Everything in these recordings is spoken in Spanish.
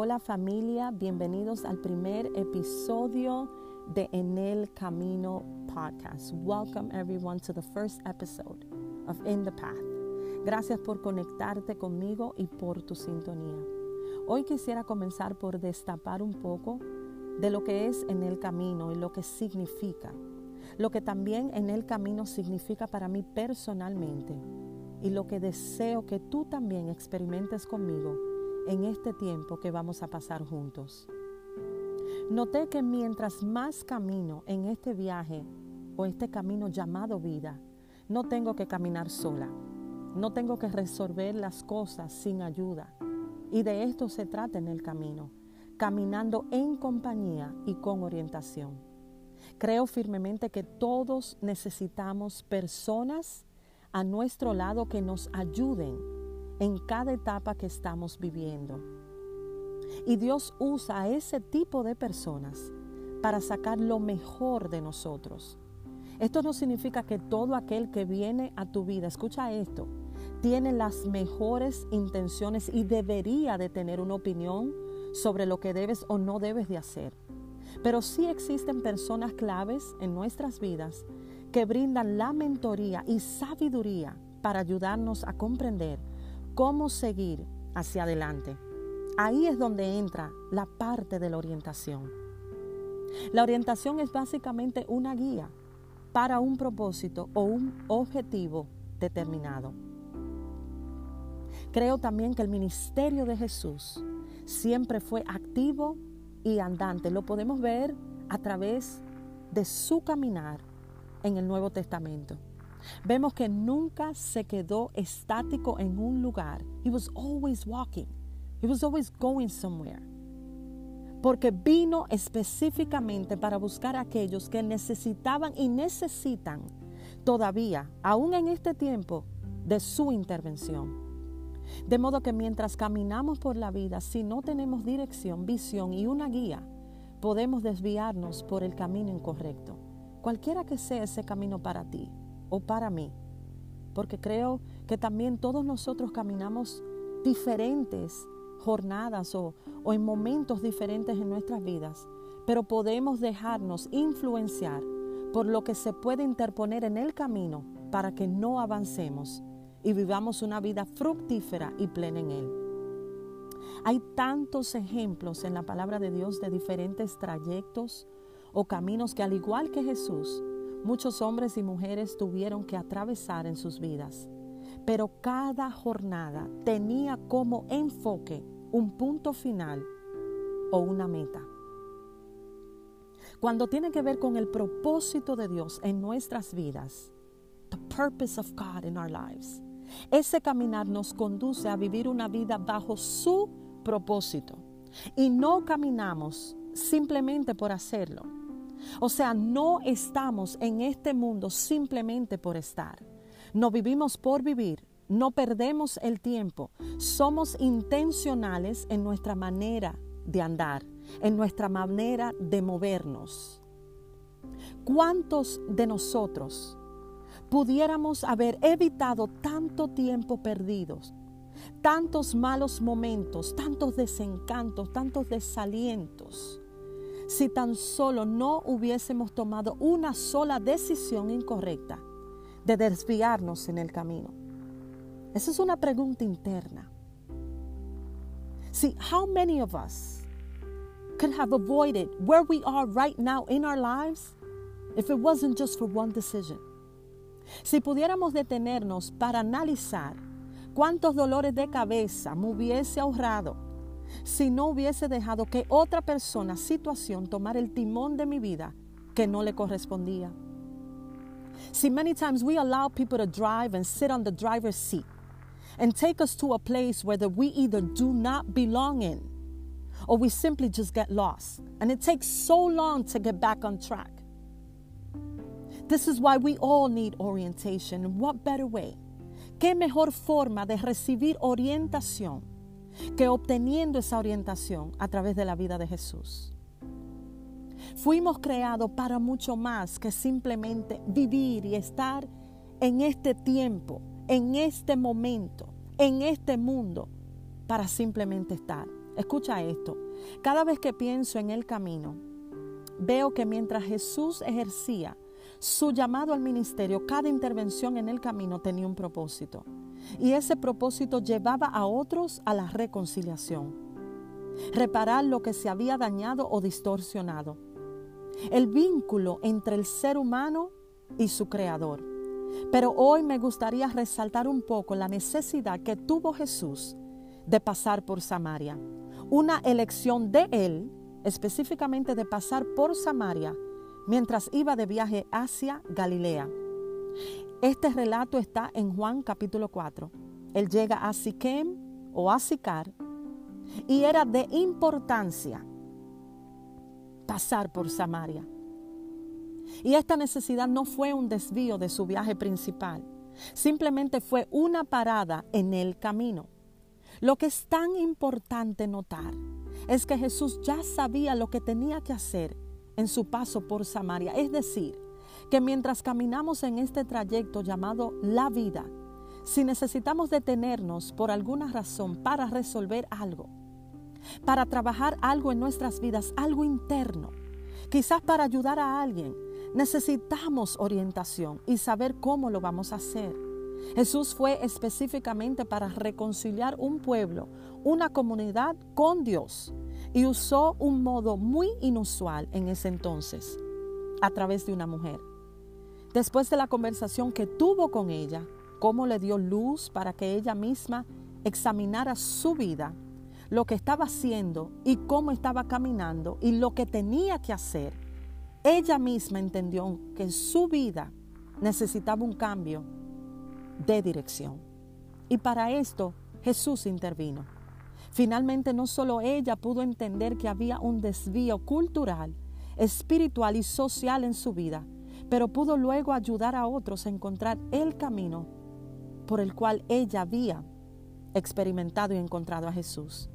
Hola familia, bienvenidos al primer episodio de En el Camino podcast. Welcome everyone to the first episode of In the Path. Gracias por conectarte conmigo y por tu sintonía. Hoy quisiera comenzar por destapar un poco de lo que es en el camino y lo que significa. Lo que también en el camino significa para mí personalmente y lo que deseo que tú también experimentes conmigo en este tiempo que vamos a pasar juntos. Noté que mientras más camino en este viaje o este camino llamado vida, no tengo que caminar sola, no tengo que resolver las cosas sin ayuda. Y de esto se trata en el camino, caminando en compañía y con orientación. Creo firmemente que todos necesitamos personas a nuestro lado que nos ayuden en cada etapa que estamos viviendo. Y Dios usa a ese tipo de personas para sacar lo mejor de nosotros. Esto no significa que todo aquel que viene a tu vida, escucha esto, tiene las mejores intenciones y debería de tener una opinión sobre lo que debes o no debes de hacer. Pero sí existen personas claves en nuestras vidas que brindan la mentoría y sabiduría para ayudarnos a comprender cómo seguir hacia adelante. Ahí es donde entra la parte de la orientación. La orientación es básicamente una guía para un propósito o un objetivo determinado. Creo también que el ministerio de Jesús siempre fue activo y andante. Lo podemos ver a través de su caminar en el Nuevo Testamento. Vemos que nunca se quedó estático en un lugar. He was always walking. He was always going somewhere. Porque vino específicamente para buscar a aquellos que necesitaban y necesitan todavía, aún en este tiempo, de su intervención. De modo que mientras caminamos por la vida, si no tenemos dirección, visión y una guía, podemos desviarnos por el camino incorrecto, cualquiera que sea ese camino para ti o para mí, porque creo que también todos nosotros caminamos diferentes jornadas o, o en momentos diferentes en nuestras vidas, pero podemos dejarnos influenciar por lo que se puede interponer en el camino para que no avancemos y vivamos una vida fructífera y plena en Él. Hay tantos ejemplos en la palabra de Dios de diferentes trayectos o caminos que al igual que Jesús, muchos hombres y mujeres tuvieron que atravesar en sus vidas. Pero cada jornada tenía como enfoque un punto final o una meta. Cuando tiene que ver con el propósito de Dios en nuestras vidas, the purpose of God in our lives, ese caminar nos conduce a vivir una vida bajo su propósito y no caminamos simplemente por hacerlo o sea, no estamos en este mundo simplemente por estar. No vivimos por vivir, no perdemos el tiempo. Somos intencionales en nuestra manera de andar, en nuestra manera de movernos. ¿Cuántos de nosotros pudiéramos haber evitado tanto tiempo perdidos, tantos malos momentos, tantos desencantos, tantos desalientos? Si tan solo no hubiésemos tomado una sola decisión incorrecta de desviarnos en el camino? Esa es una pregunta interna. See, how many of us could have avoided where we are right now in our lives if it wasn't just for one decision? Si pudiéramos detenernos para analizar cuántos dolores de cabeza me hubiese ahorrado si no hubiese dejado que otra persona, situación, tomara el timón de mi vida que no le correspondía. See, many times we allow people to drive and sit on the driver's seat and take us to a place where we either do not belong in or we simply just get lost. And it takes so long to get back on track. This is why we all need orientation. What better way? ¿Qué mejor forma de recibir orientación? Que obteniendo esa orientación a través de la vida de Jesús. Fuimos creados para mucho más que simplemente vivir y estar en este tiempo, en este momento, en este mundo, para simplemente estar. Escucha esto. Cada vez que pienso en el camino, veo que mientras Jesús ejercía su llamado al ministerio, cada intervención en el camino tenía un propósito. Y ese propósito llevaba a otros a la reconciliación. Reparar lo que se había dañado o distorsionado. El vínculo entre el ser humano y su creador. Pero hoy me gustaría resaltar un poco la necesidad que tuvo Jesús de pasar por Samaria. Una elección de él, específicamente de pasar por Samaria, mientras iba de viaje hacia Galilea. Este relato está en Juan capítulo 4. Él llega a Siquem o a Sicar y era de importancia pasar por Samaria. Y esta necesidad no fue un desvío de su viaje principal, simplemente fue una parada en el camino. Lo que es tan importante notar es que Jesús ya sabía lo que tenía que hacer en su paso por Samaria. Es decir, que mientras caminamos en este trayecto llamado la vida, si necesitamos detenernos por alguna razón para resolver algo, para trabajar algo en nuestras vidas, algo interno, quizás para ayudar a alguien, necesitamos orientación y saber cómo lo vamos a hacer. Jesús fue específicamente para reconciliar un pueblo, una comunidad con Dios y usó un modo muy inusual en ese entonces, a través de una mujer. Después de la conversación que tuvo con ella, cómo le dio luz para que ella misma examinara su vida, lo que estaba haciendo y cómo estaba caminando y lo que tenía que hacer, ella misma entendió que su vida necesitaba un cambio de dirección. Y para esto Jesús intervino. Finalmente no solo ella pudo entender que había un desvío cultural, espiritual y social en su vida, pero pudo luego ayudar a otros a encontrar el camino por el cual ella había experimentado y encontrado a Jesús.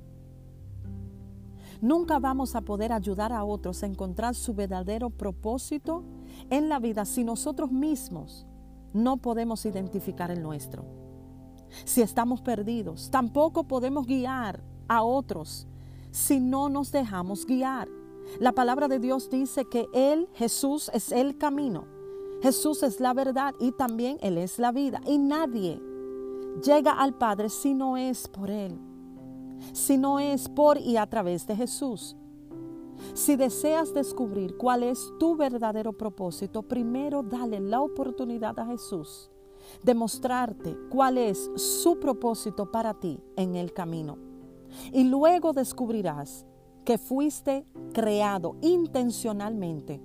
Nunca vamos a poder ayudar a otros a encontrar su verdadero propósito en la vida si nosotros mismos no podemos identificar el nuestro si estamos perdidos. Tampoco podemos guiar a otros si no nos dejamos guiar. La palabra de Dios dice que Él, Jesús, es el camino. Jesús es la verdad y también Él es la vida. Y nadie llega al Padre si no es por Él, si no es por y a través de Jesús. Si deseas descubrir cuál es tu verdadero propósito, primero dale la oportunidad a Jesús demostrarte cuál es su propósito para ti en el camino. Y luego descubrirás que fuiste creado intencionalmente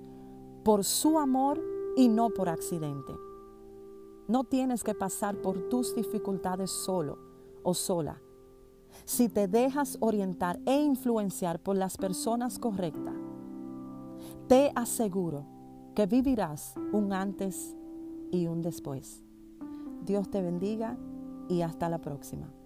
por su amor y no por accidente. No tienes que pasar por tus dificultades solo o sola. Si te dejas orientar e influenciar por las personas correctas, te aseguro que vivirás un antes y un después. Dios te bendiga y hasta la próxima.